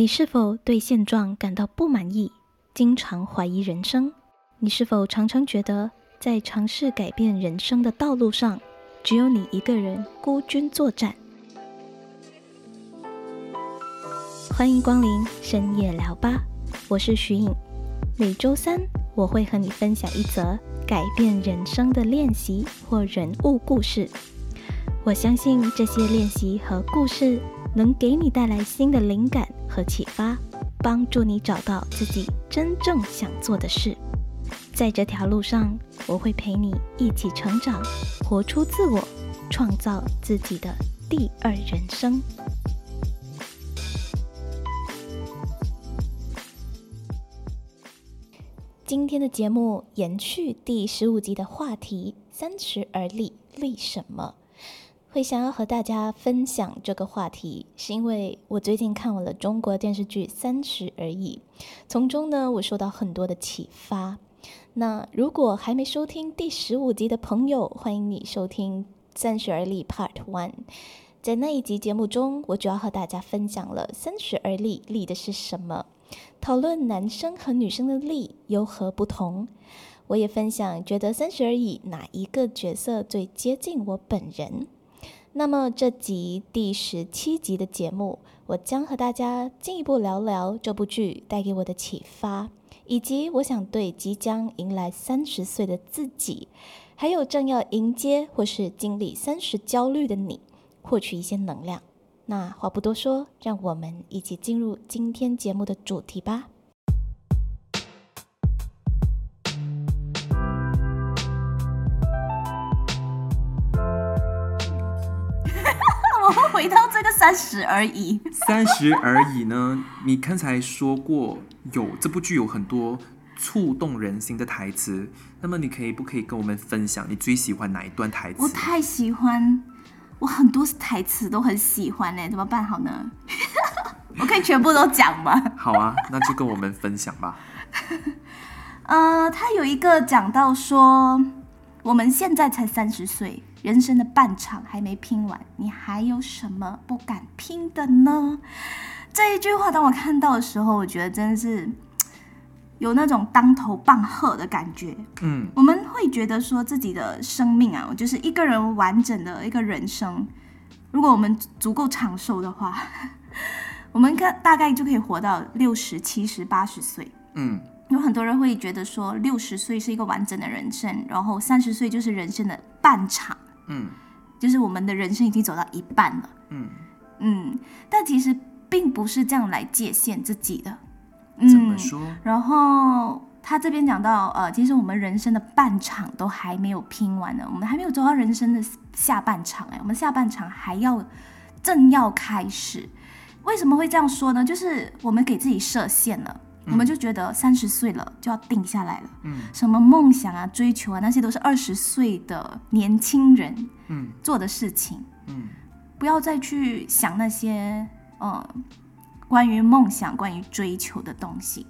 你是否对现状感到不满意，经常怀疑人生？你是否常常觉得在尝试改变人生的道路上，只有你一个人孤军作战？欢迎光临深夜聊吧，我是徐颖。每周三我会和你分享一则改变人生的练习或人物故事。我相信这些练习和故事能给你带来新的灵感。和启发，帮助你找到自己真正想做的事。在这条路上，我会陪你一起成长，活出自我，创造自己的第二人生。今天的节目延续第十五集的话题：三十而立，立什么？会想要和大家分享这个话题，是因为我最近看完了中国电视剧《三十而已》，从中呢，我受到很多的启发。那如果还没收听第十五集的朋友，欢迎你收听《三十而立》Part One。在那一集节目中，我主要和大家分享了“三十而立”立的是什么，讨论男生和女生的立有何不同。我也分享觉得“三十而已”哪一个角色最接近我本人。那么这集第十七集的节目，我将和大家进一步聊聊这部剧带给我的启发，以及我想对即将迎来三十岁的自己，还有正要迎接或是经历三十焦虑的你，获取一些能量。那话不多说，让我们一起进入今天节目的主题吧。三十而已，三十而已呢？你刚才说过有这部剧有很多触动人心的台词，那么你可以不可以跟我们分享你最喜欢哪一段台词？我太喜欢，我很多台词都很喜欢呢，怎么办好呢？我可以全部都讲吗？好啊，那就跟我们分享吧。呃，他有一个讲到说，我们现在才三十岁。人生的半场还没拼完，你还有什么不敢拼的呢？这一句话，当我看到的时候，我觉得真的是有那种当头棒喝的感觉。嗯，我们会觉得说自己的生命啊，就是一个人完整的一个人生。如果我们足够长寿的话，我们可大概就可以活到六十七十八十岁。嗯。有很多人会觉得说，六十岁是一个完整的人生，然后三十岁就是人生的半场。嗯，就是我们的人生已经走到一半了。嗯嗯，但其实并不是这样来界限自己的。怎么说？然后他这边讲到，呃，其实我们人生的半场都还没有拼完呢，我们还没有走到人生的下半场哎，我们下半场还要正要开始。为什么会这样说呢？就是我们给自己设限了。我们就觉得三十岁了就要定下来了，嗯，什么梦想啊、追求啊，那些都是二十岁的年轻人，嗯，做的事情，嗯，不要再去想那些，呃，关于梦想、关于追求的东西，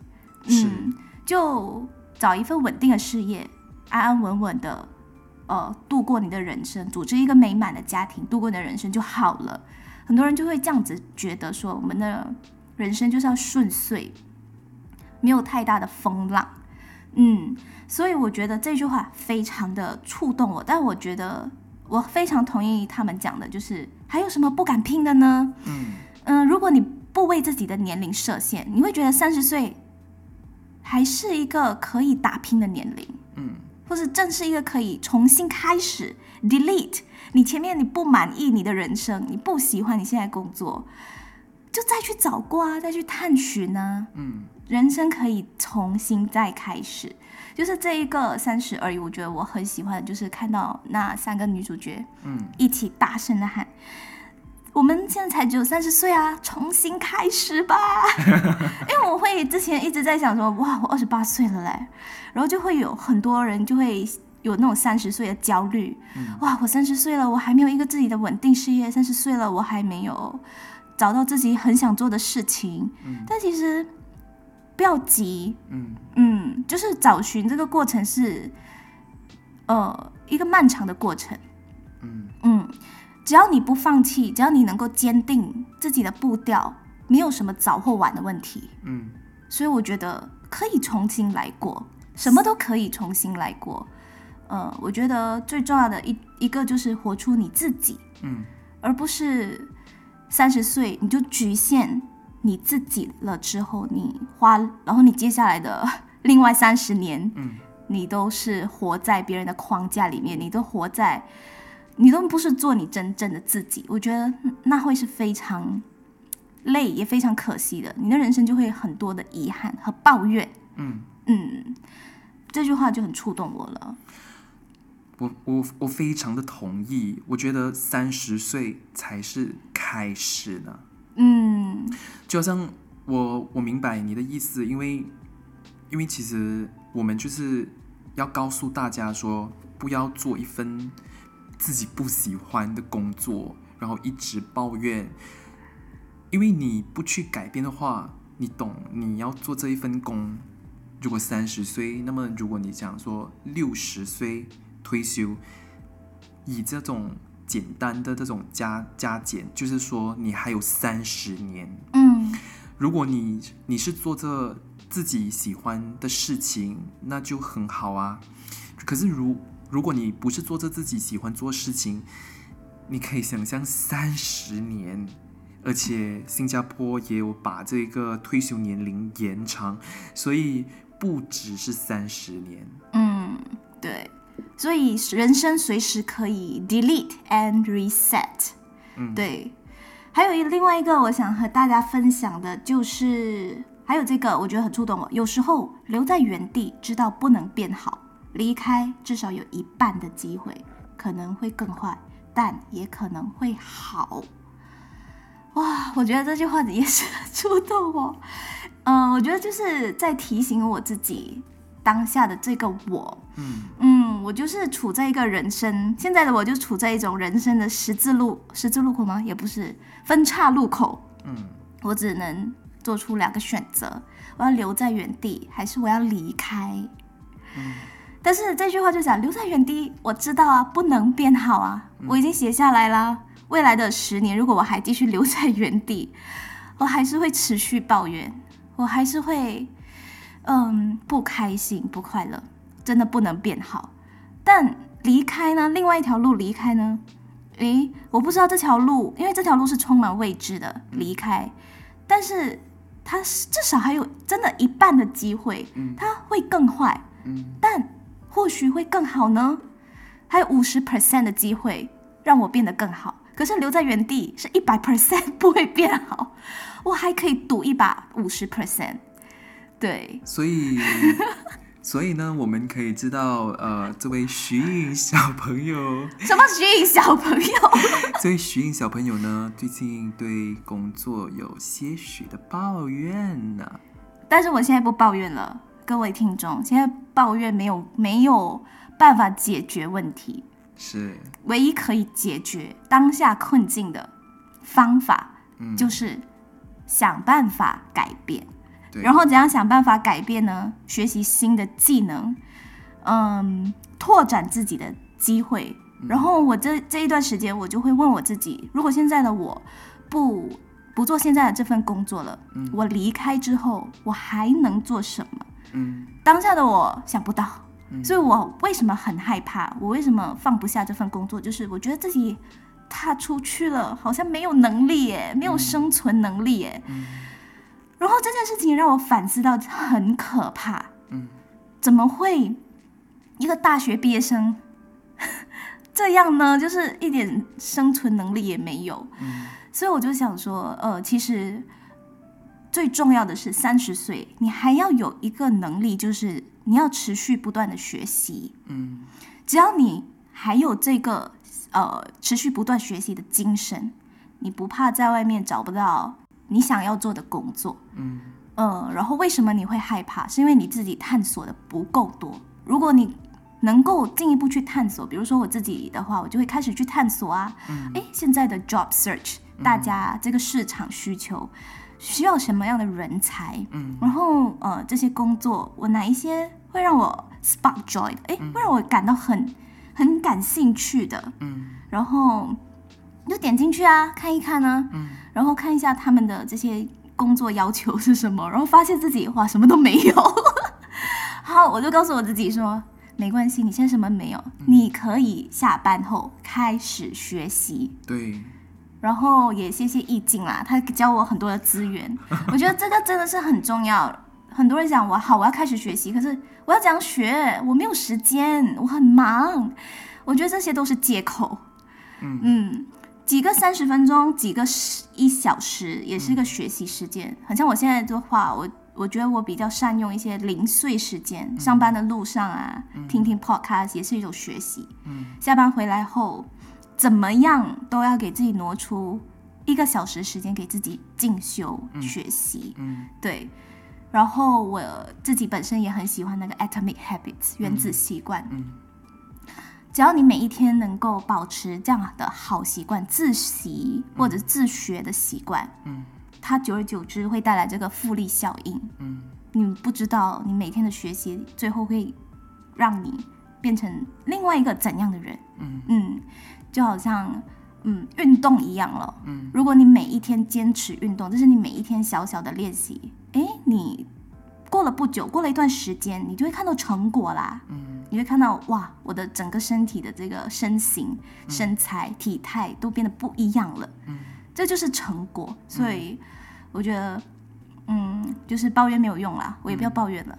嗯，就找一份稳定的事业，安安稳稳的，呃，度过你的人生，组织一个美满的家庭，度过你的人生就好了。很多人就会这样子觉得说，我们的人生就是要顺遂。没有太大的风浪，嗯，所以我觉得这句话非常的触动我。但我觉得我非常同意他们讲的，就是还有什么不敢拼的呢？嗯嗯，如果你不为自己的年龄设限，你会觉得三十岁还是一个可以打拼的年龄，嗯，或是正是一个可以重新开始，delete 你前面你不满意你的人生，你不喜欢你现在工作，就再去找过啊，再去探寻呢，嗯。人生可以重新再开始，就是这一个三十而已。我觉得我很喜欢的就是看到那三个女主角，嗯，一起大声的喊：“我们现在才只有三十岁啊，重新开始吧！” 因为我会之前一直在想说：“哇，我二十八岁了嘞。”然后就会有很多人就会有那种三十岁的焦虑，哇，我三十岁了，我还没有一个自己的稳定事业；三十岁了，我还没有找到自己很想做的事情。但其实。不要急，嗯。嗯，就是找寻这个过程是，呃，一个漫长的过程，嗯。嗯，只要你不放弃，只要你能够坚定自己的步调，没有什么早或晚的问题，嗯。所以我觉得可以重新来过，什么都可以重新来过。呃，我觉得最重要的一一个就是活出你自己，嗯。而不是三十岁你就局限你自己了之后，你花，然后你接下来的 另外三十年，嗯你都是活在别人的框架里面，你都活在，你都不是做你真正的自己。我觉得那会是非常累，也非常可惜的。你的人生就会很多的遗憾和抱怨。嗯，嗯，这句话就很触动我了。我我我非常的同意，我觉得三十岁才是开始呢。嗯就好像我我明白你的意思，因为因为其实我们就是要告诉大家说，不要做一份自己不喜欢的工作，然后一直抱怨，因为你不去改变的话，你懂你要做这一份工。如果三十岁，那么如果你想说六十岁退休，以这种简单的这种加加减，就是说你还有三十年。嗯如果你你是做着自己喜欢的事情，那就很好啊。可是如如果你不是做着自己喜欢做事情，你可以想象三十年，而且新加坡也有把这个退休年龄延长，所以不只是三十年。嗯，对，所以人生随时可以 delete and reset。嗯，对，还有一另外一个我想和大家分享的就是，还有这个我觉得很触动我。有时候留在原地，知道不能变好，离开至少有一半的机会，可能会更坏，但也可能会好。哇，我觉得这句话也是很触动我。嗯、我觉得就是在提醒我自己当下的这个我，嗯嗯，我就是处在一个人生，现在的我就处在一种人生的十字路十字路口吗？也不是分岔路口，嗯我只能做出两个选择：我要留在原地，还是我要离开？嗯但是这句话就讲留在原地，我知道啊，不能变好啊，我已经写下来啦。未来的十年，如果我还继续留在原地，我还是会持续抱怨，我还是会嗯不开心、不快乐，真的不能变好。但离开呢？另外一条路离开呢？诶，我不知道这条路，因为这条路是充满未知的离开，但是它至少还有真的一半的机会，嗯它会更坏，嗯但或许会更好呢。还有五十 percent 的机会让我变得更好，可是留在原地是一百 percent 不会变好，我还可以赌一把五十 percent。对，所以，所以呢，我们可以知道，呃，这位徐颖小朋友，什么徐颖小朋友？这位徐颖小朋友呢，最近对工作有些许的抱怨呢、但是我现在不抱怨了，各位听众，现在抱怨没有没有办法解决问题，是，唯一可以解决当下困境的方法嗯，就是想办法改变。对，然后怎样想办法改变呢？学习新的技能，嗯，拓展自己的机会。然后我这这一段时间，我就会问我自己：如果现在的我不不做现在的这份工作了，我离开之后，我还能做什么？嗯当下的我想不到，嗯所以我为什么很害怕？我为什么放不下这份工作？就是我觉得自己踏出去了，好像没有能力耶，没有生存能力耶。嗯然后这件事情让我反思到很可怕，嗯怎么会一个大学毕业生 这样呢？就是一点生存能力也没有。嗯所以我就想说，呃，其实最重要的是三十岁，你还要有一个能力，就是你要持续不断的学习。嗯只要你还有这个呃持续不断学习的精神，你不怕在外面找不到你想要做的工作。嗯呃，然后为什么你会害怕？是因为你自己探索的不够多。如果你能够进一步去探索，比如说我自己的话，我就会开始去探索啊，嗯诶，现在的 job search，大家这个市场需求需要什么样的人才？嗯然后呃，这些工作我哪一些会让我 spark joy 的？诶，会让我感到很很感兴趣的，嗯然后就点进去啊，看一看啊，嗯然后看一下他们的这些工作要求是什么，然后发现自己哇什么都没有。好，我就告诉我自己说，没关系，你现在什么没有，你可以下班后开始学习。对，然后也谢谢易静啦，他教我很多的资源，我觉得这个真的是很重要。很多人讲我好，我要开始学习，可是我要怎样学？我没有时间，我很忙。我觉得这些都是借口。嗯嗯，几个三十分钟，几个十一小时，也是一个学习时间。很像我现在的话，我我觉得我比较善用一些零碎时间，上班的路上啊，听听 podcast 也是一种学习。嗯下班回来后，怎么样都要给自己挪出一个小时时间给自己进修、学习。嗯对，然后我自己本身也很喜欢那个 Atomic Habits 原子习惯。嗯只要你每一天能够保持这样的好习惯，自习或者自学的习惯，嗯它久而久之会带来这个复利效应。嗯你不知道，你每天的学习最后会让你变成另外一个怎样的人？嗯嗯，就好像嗯运动一样了。嗯如果你每一天坚持运动，这是你每一天小小的练习，诶，你过了不久，过了一段时间，你就会看到成果啦。嗯你会看到哇，我的整个身体的这个身形、身材、体态都变得不一样了。嗯这就是成果。所以我觉得，嗯，就是抱怨没有用啦，我也不要抱怨了。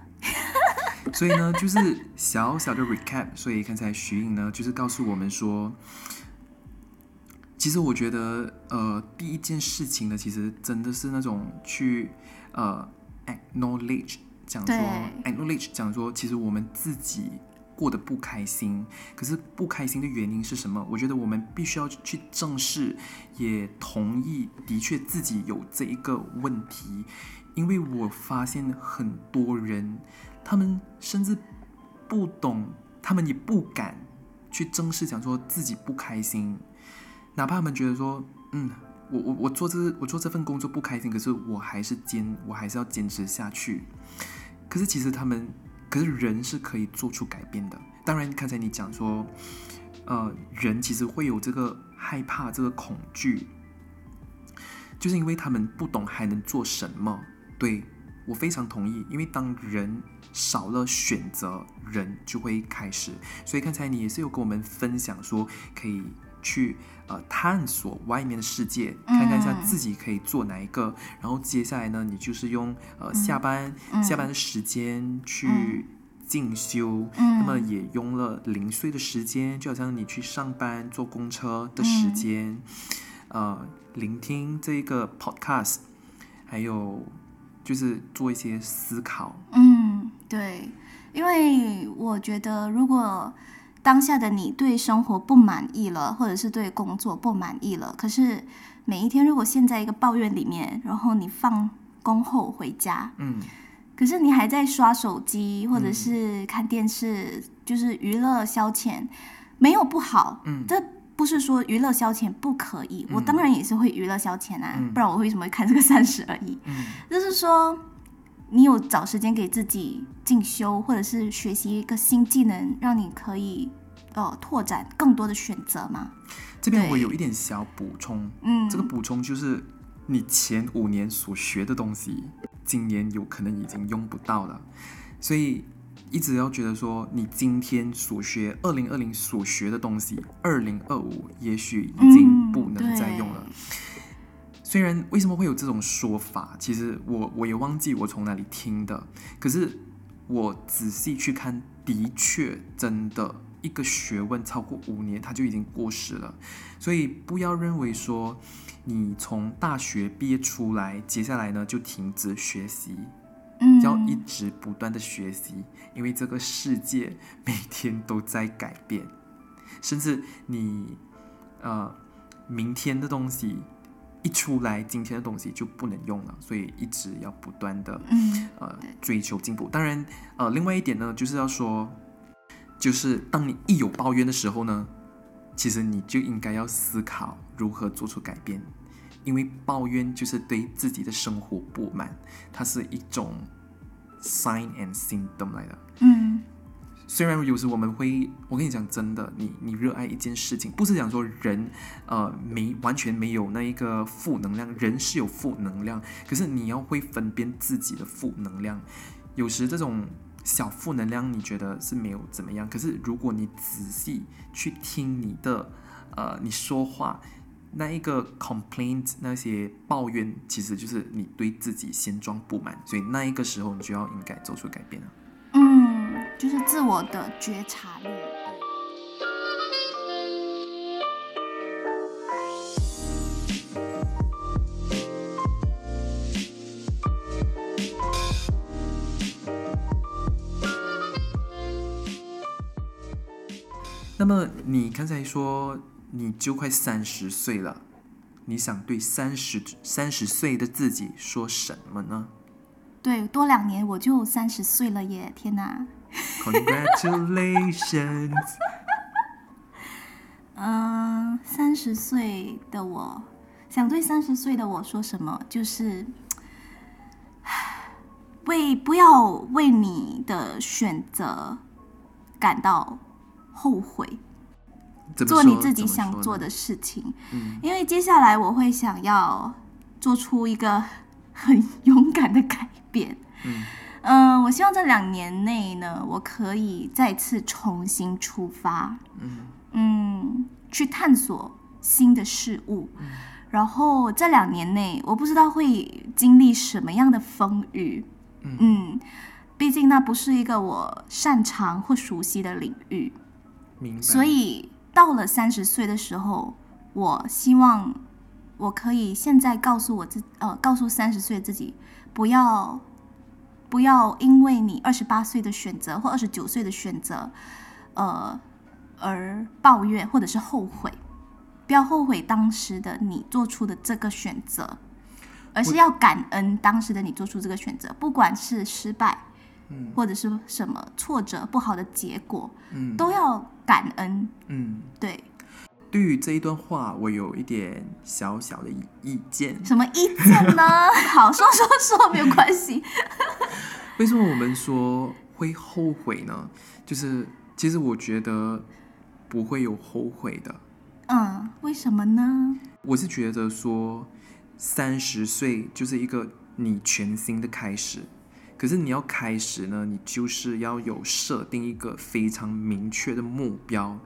所以呢，就是小小的 recap。所以刚才徐颖呢，就是告诉我们说，其实我觉得，呃，第一件事情呢，其实真的是那种去呃 acknowledge 讲说 acknowledge 讲说，其实我们自己过得不开心，可是不开心的原因是什么？我觉得我们必须要去正视，也同意，的确自己有这一个问题，因为我发现很多人，他们甚至不懂，他们也不敢去正视，讲说自己不开心，哪怕他们觉得说，嗯，我我我做这我做这份工作不开心，可是我还是坚，我还是要坚持下去。可是其实他们，可是人是可以做出改变的。当然，刚才你讲说，呃，人其实会有这个害怕、这个恐惧，就是因为他们不懂还能做什么。对我非常同意，因为当人少了选择，人就会开始。所以刚才你也是有跟我们分享说，可以去呃探索外面的世界，看看一下嗯自己可以做哪一个。然后接下来呢，你就是用呃下班、嗯。下班的时间去嗯进修，嗯。那么也用了零碎的时间，就好像你去上班坐公车的时嗯。间，呃，聆听这个 podcast，还有就是做一些思考。嗯，对，因为我觉得，如果当下的你对生活不满意了，或者是对工作不满意了，可是每一天如果陷在一个抱怨里面，然后你放工后回家，嗯。可是你还在刷手机或者是看电视，就是娱乐消遣，没有不好，嗯。这不是说娱乐消遣不可以，我当然也是会娱乐消遣啊，嗯。不然我为什么会看这个三十而已？嗯。就是说，你有找时间给自己进修，或者是学习一个新技能，让你可以呃拓展更多的选择吗？这边我有一点小补充，嗯，这个补充就是你前五年所学的东西，今年有可能已经用不到了，所以一直要觉得说，你今天所学，二零二零所学的东西，二零二五也许已经不能再用了。虽然为什么会有这种说法，其实我我也忘记我从哪里听的，可是我仔细去看，的确真的一个学问超过五年，它就已经过时了。所以不要认为说你从大学毕业出来，接下来呢就停止学习，嗯，要一直不断的学习，因为这个世界每天都在改变，甚至你呃明天的东西一出来，今天的东西就不能用了，所以一直要不断的嗯呃追求进步。当然，呃，另外一点呢，就是要说，就是当你一有抱怨的时候呢，其实你就应该要思考如何做出改变，因为抱怨就是对自己的生活不满，它是一种 sign and symptom 来的。嗯虽然有时我们会，我跟你讲真的，你你热爱一件事情，不是讲说人呃没完全没有那一个负能量，人是有负能量，可是你要会分辨自己的负能量。有时这种小负能量你觉得是没有怎么样，可是如果你仔细去听你的呃你说话那一个 complaint 那些抱怨，其实就是你对自己现状不满，所以那一个时候你就要应该做出改变了。嗯，就是自我的觉察力。那么你刚才说你就快三十岁了，你想对三十三十岁的自己说什么呢对，多两年我就三十岁了耶！天哪，？Congratulations！嗯，三十岁的我想对三十岁的我说什么？就是 为不要为你的选择感到后悔，做你自己想做的事情。嗯因为接下来我会想要做出一个很 勇敢的改变。嗯嗯，我希望这两年内呢，我可以再次重新出发，嗯嗯，去探索新的事物。然后这两年内，我不知道会经历什么样的风雨，嗯嗯，毕竟那不是一个我擅长或熟悉的领域。明白。所以到了三十岁的时候，我希望我可以现在告诉我自呃，告诉三十岁自己，不要不要因为你二十八岁的选择或二十九岁的选择，呃，而抱怨或者是后悔，不要后悔当时的你做出的这个选择，而是要感恩当时的你做出这个选择，不管是失败。嗯或者是什么挫折、不好的结果，嗯都要感恩。嗯，对，对于这一段话，我有一点小小的意意见。什么意见呢？好，说说说，没有关系。为什么我们说会后悔呢？就是其实我觉得不会有后悔的。嗯，为什么呢？我是觉得说，三十岁就是一个你全新的开始。可是你要开始呢，你就是要有设定一个非常明确的目标。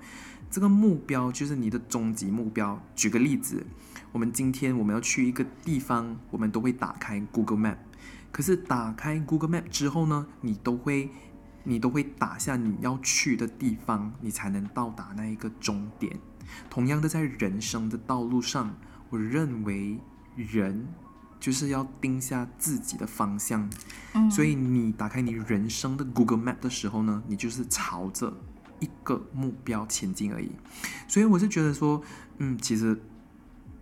这个目标就是你的终极目标。举个例子，我们今天我们要去一个地方，我们都会打开 Google Map。可是打开 Google Map 之后呢，你都会你都会打下你要去的地方，你才能到达那一个终点。同样的，在人生的道路上，我认为人就是要定下自己的方向。嗯，所以你打开你人生的 Google Map 的时候呢，你就是朝着一个目标前进而已。所以我是觉得说，嗯，其实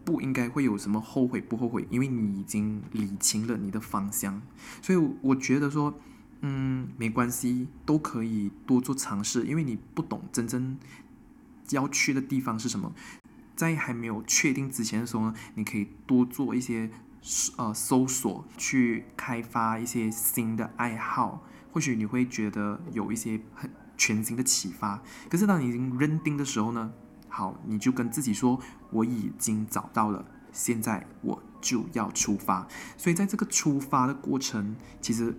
不应该会有什么后悔不后悔，因为你已经理清了你的方向。所以我觉得说，嗯，没关系，都可以多做尝试，因为你不懂真正要去的地方是什么。在还没有确定之前的时候呢，你可以多做一些呃搜索，去开发一些新的爱好，或许你会觉得有一些很全新的启发。可是当你已经认定的时候呢，好，你就跟自己说，我已经找到了，现在我就要出发。所以在这个出发的过程，其实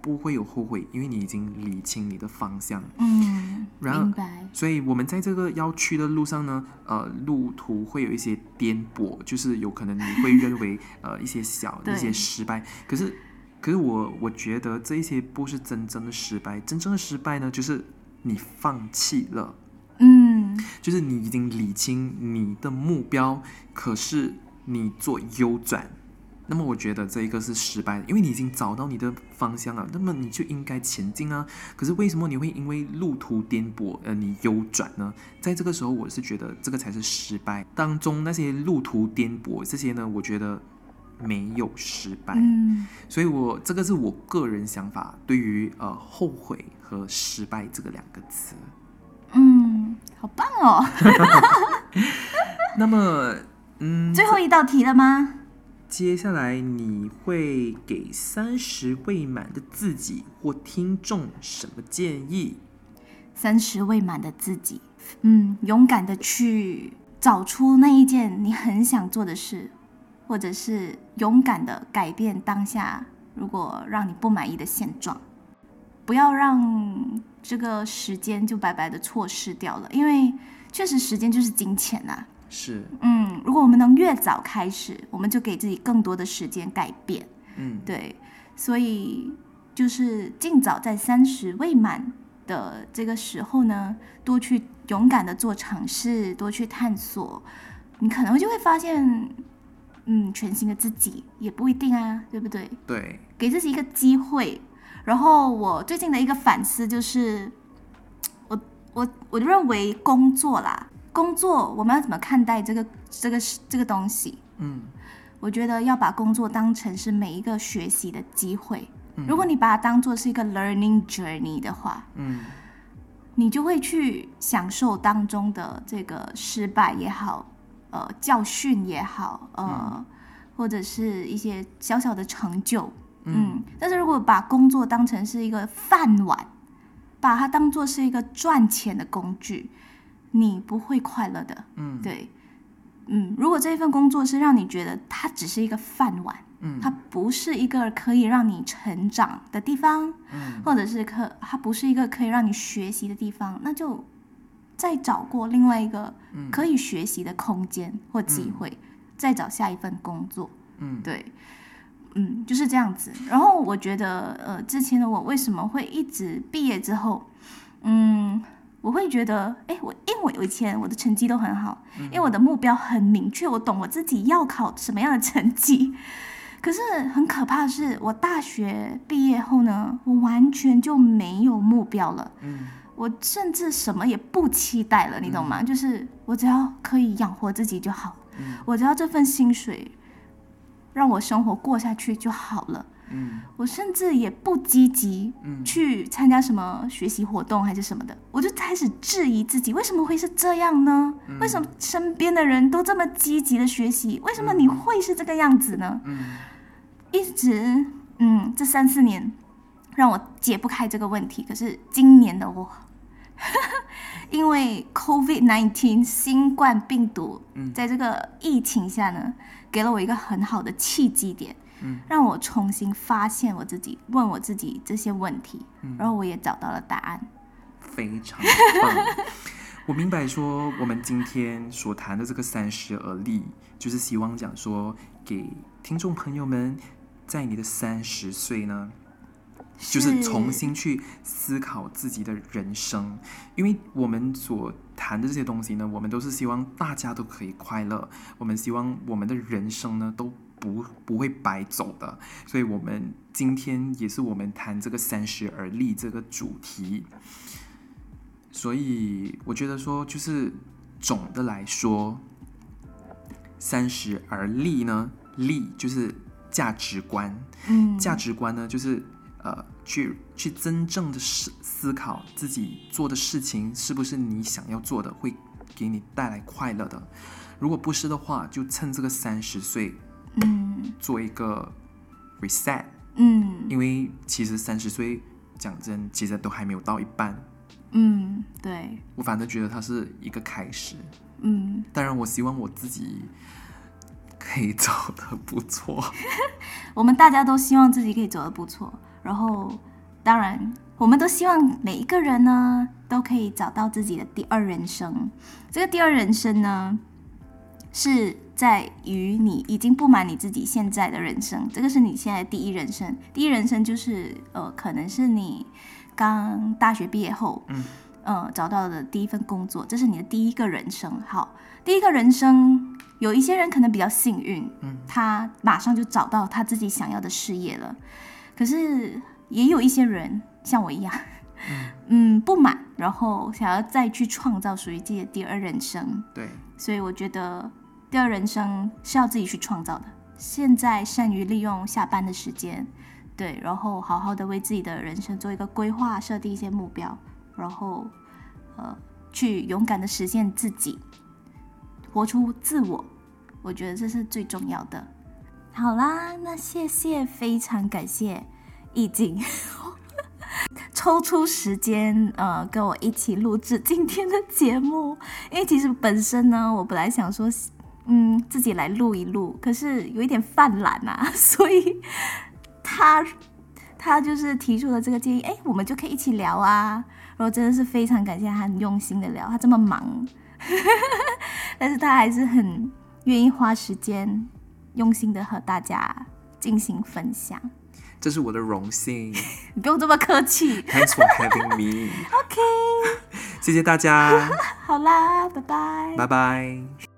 不会有后悔，因为你已经理清你的方向。嗯，然后明白。所以我们在这个要去的路上呢，呃，路途会有一些颠簸，就是有可能你会认为 呃一些小的一些失败，可是可是我我觉得这一些不是真正的失败，真正的失败呢，就是你放弃了，嗯就是你已经理清你的目标，可是你做右转。那么我觉得这一个是失败的，因为你已经找到你的方向了，那么你就应该前进啊。可是为什么你会因为路途颠簸，呃，你右转呢？在这个时候，我是觉得这个才是失败。当中那些路途颠簸这些呢，我觉得没有失败。嗯所以我这个是我个人想法，对于呃后悔和失败这个两个词。嗯，好棒哦！那么，嗯，最后一道题了吗？接下来你会给三十未满的自己或听众什么建议？三十未满的自己，嗯，勇敢的去找出那一件你很想做的事，或者是勇敢的改变当下如果让你不满意的现状，不要让这个时间就白白的错失掉了，因为确实时间就是金钱呐、是，嗯，如果我们能越早开始，我们就给自己更多的时间改变。嗯，对，所以就是尽早在三十未满的这个时候呢，多去勇敢的做尝试，多去探索，你可能就会发现，嗯，全新的自己也不一定啊，对不对？对，给自己一个机会。然后我最近的一个反思就是，我我我认为工作啦，工作我们要怎么看待这个这个这个东西？嗯我觉得要把工作当成是每一个学习的机会。嗯如果你把它当做是一个 learning journey 的话，嗯你就会去享受当中的这个失败也好，呃，教训也好，呃，或者是一些小小的成就，嗯。但是如果把工作当成是一个饭碗，把它当做是一个赚钱的工具，你不会快乐的。嗯，对，嗯，如果这份工作是让你觉得它只是一个饭碗，嗯。它不是一个可以让你成长的地方，嗯。或者是可它不是一个可以让你学习的地方，那就再找过另外一个嗯。可以学习的空间或机会，再找下一份工作。嗯。对，嗯，就是这样子。然后我觉得，呃，之前的我为什么会一直毕业之后，嗯，我会觉得，哎，我因为我以前我的成绩都很好，因为我的目标很明确，我懂我自己要考什么样的成绩。可是很可怕的是，我大学毕业后呢，我完全就没有目标了。嗯我甚至什么也不期待了，你懂吗？就是我只要可以养活自己就好，嗯我只要这份薪水让我生活过下去就好了。嗯我甚至也不积极嗯去参加什么学习活动还是什么的，我就开始质疑自己，为什么会是这样呢？为什么身边的人都这么积极的学习，为什么你会是这个样子呢？嗯一直，嗯，这三四年让我解不开这个问题。可是今年的我，因为 COVID nineteen 新冠病毒，嗯在这个疫情下呢，给了我一个很好的契机点，嗯让我重新发现我自己，问我自己这些问题，嗯然后我也找到了答案。非常棒。我明白说，我们今天所谈的这个三十而立，就是希望讲说，给听众朋友们，在你的三十岁呢，就是重新去思考自己的人生，因为我们所谈的这些东西呢，我们都是希望大家都可以快乐，我们希望我们的人生呢都不不会白走的，所以我们今天也是我们谈这个三十而立这个主题，所以我觉得说，就是总的来说，三十而立呢，立就是价值观，嗯，价值观呢，就是呃，去去真正的思思考自己做的事情是不是你想要做的，会给你带来快乐的。如果不是的话，就趁这个三十岁嗯做一个 reset，嗯因为其实三十岁讲真，其实都还没有到一半。嗯，对，我反正觉得它是一个开始。嗯。当然，我希望我自己可以走得不错。我们大家都希望自己可以走得不错，然后当然，我们都希望每一个人呢都可以找到自己的第二人生。这个第二人生呢，是在于你已经不满你自己现在的人生，这个是你现在的第一人生。第一人生就是呃，可能是你刚大学毕业后，嗯，呃，找到的第一份工作，这是你的第一个人生。好，第一个人生，有一些人可能比较幸运，嗯，他马上就找到他自己想要的事业了。可是也有一些人像我一样，嗯 不满，然后想要再去创造属于自己的第二人生。对，所以我觉得第二人生是要自己去创造的。现在善于利用下班的时间，对，然后好好的为自己的人生做一个规划，设定一些目标，然后呃，去勇敢的实现自己，活出自我。我觉得这是最重要的。好啦，那谢谢，非常感谢易静。抽出时间，呃，跟我一起录制今天的节目。因为其实本身呢，我本来想说，嗯，自己来录一录，可是有一点犯懒啊，所以他他就是提出了这个建议，哎，我们就可以一起聊啊。然后真的是非常感谢他很用心的聊，他这么忙，但是他还是很愿意花时间，用心的和大家进行分享。这是我的荣幸。你 不用这么客气。Thanks for having me. OK，谢谢大家。好啦，拜拜。拜拜。